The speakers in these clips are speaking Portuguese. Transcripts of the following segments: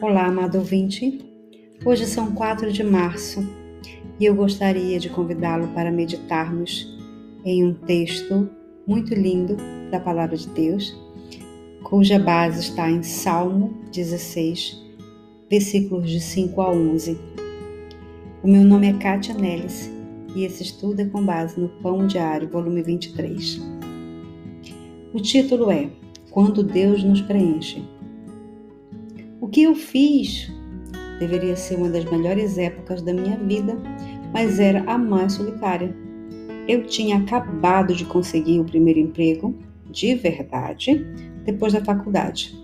Olá, amado ouvinte. Hoje são 4 de março e eu gostaria de convidá-lo para meditarmos em um texto muito lindo da Palavra de Deus, cuja base está em Salmo 16, versículos de 5 a 11. O meu nome é Kátia Nellis e esse estudo é com base no Pão Diário, volume 23. O título é Quando Deus nos preenche. O que eu fiz deveria ser uma das melhores épocas da minha vida, mas era a mais solitária. Eu tinha acabado de conseguir o primeiro emprego, de verdade, depois da faculdade,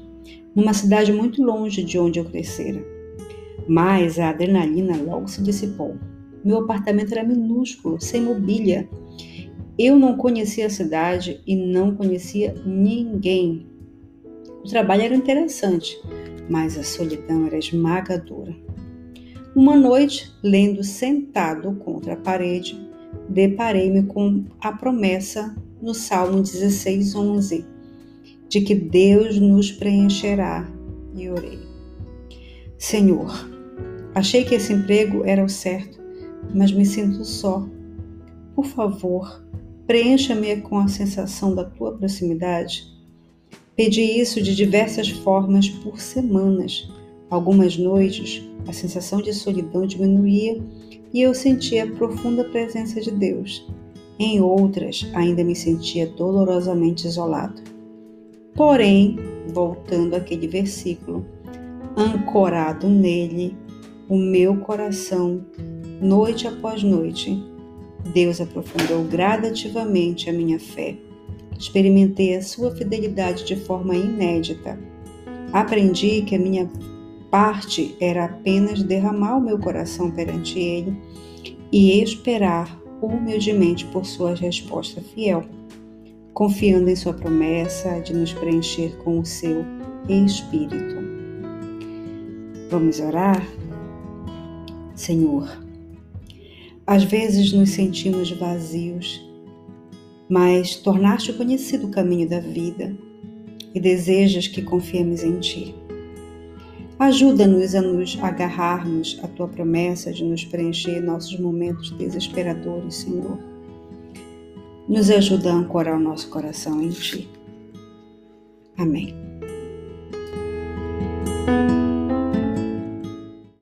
numa cidade muito longe de onde eu crescera. Mas a adrenalina logo se dissipou. Meu apartamento era minúsculo, sem mobília. Eu não conhecia a cidade e não conhecia ninguém. O trabalho era interessante, mas a solidão era esmagadora. Uma noite, lendo sentado contra a parede, deparei-me com a promessa no Salmo 16, 11, de que Deus nos preencherá, e orei. Senhor, achei que esse emprego era o certo, mas me sinto só. Por favor, preencha-me com a sensação da tua proximidade Pedi isso de diversas formas por semanas. Algumas noites, a sensação de solidão diminuía e eu sentia a profunda presença de Deus. Em outras, ainda me sentia dolorosamente isolado. Porém, voltando àquele versículo, ancorado nele, o meu coração, noite após noite, Deus aprofundou gradativamente a minha fé Experimentei a sua fidelidade de forma inédita. Aprendi que a minha parte era apenas derramar o meu coração perante Ele e esperar humildemente por sua resposta fiel, confiando em Sua promessa de nos preencher com o seu Espírito. Vamos orar? Senhor, às vezes nos sentimos vazios mas tornaste conhecido o caminho da vida e desejas que confiemos em Ti. Ajuda-nos a nos agarrarmos à Tua promessa de nos preencher nossos momentos desesperadores, Senhor. Nos ajuda a ancorar o nosso coração em Ti. Amém.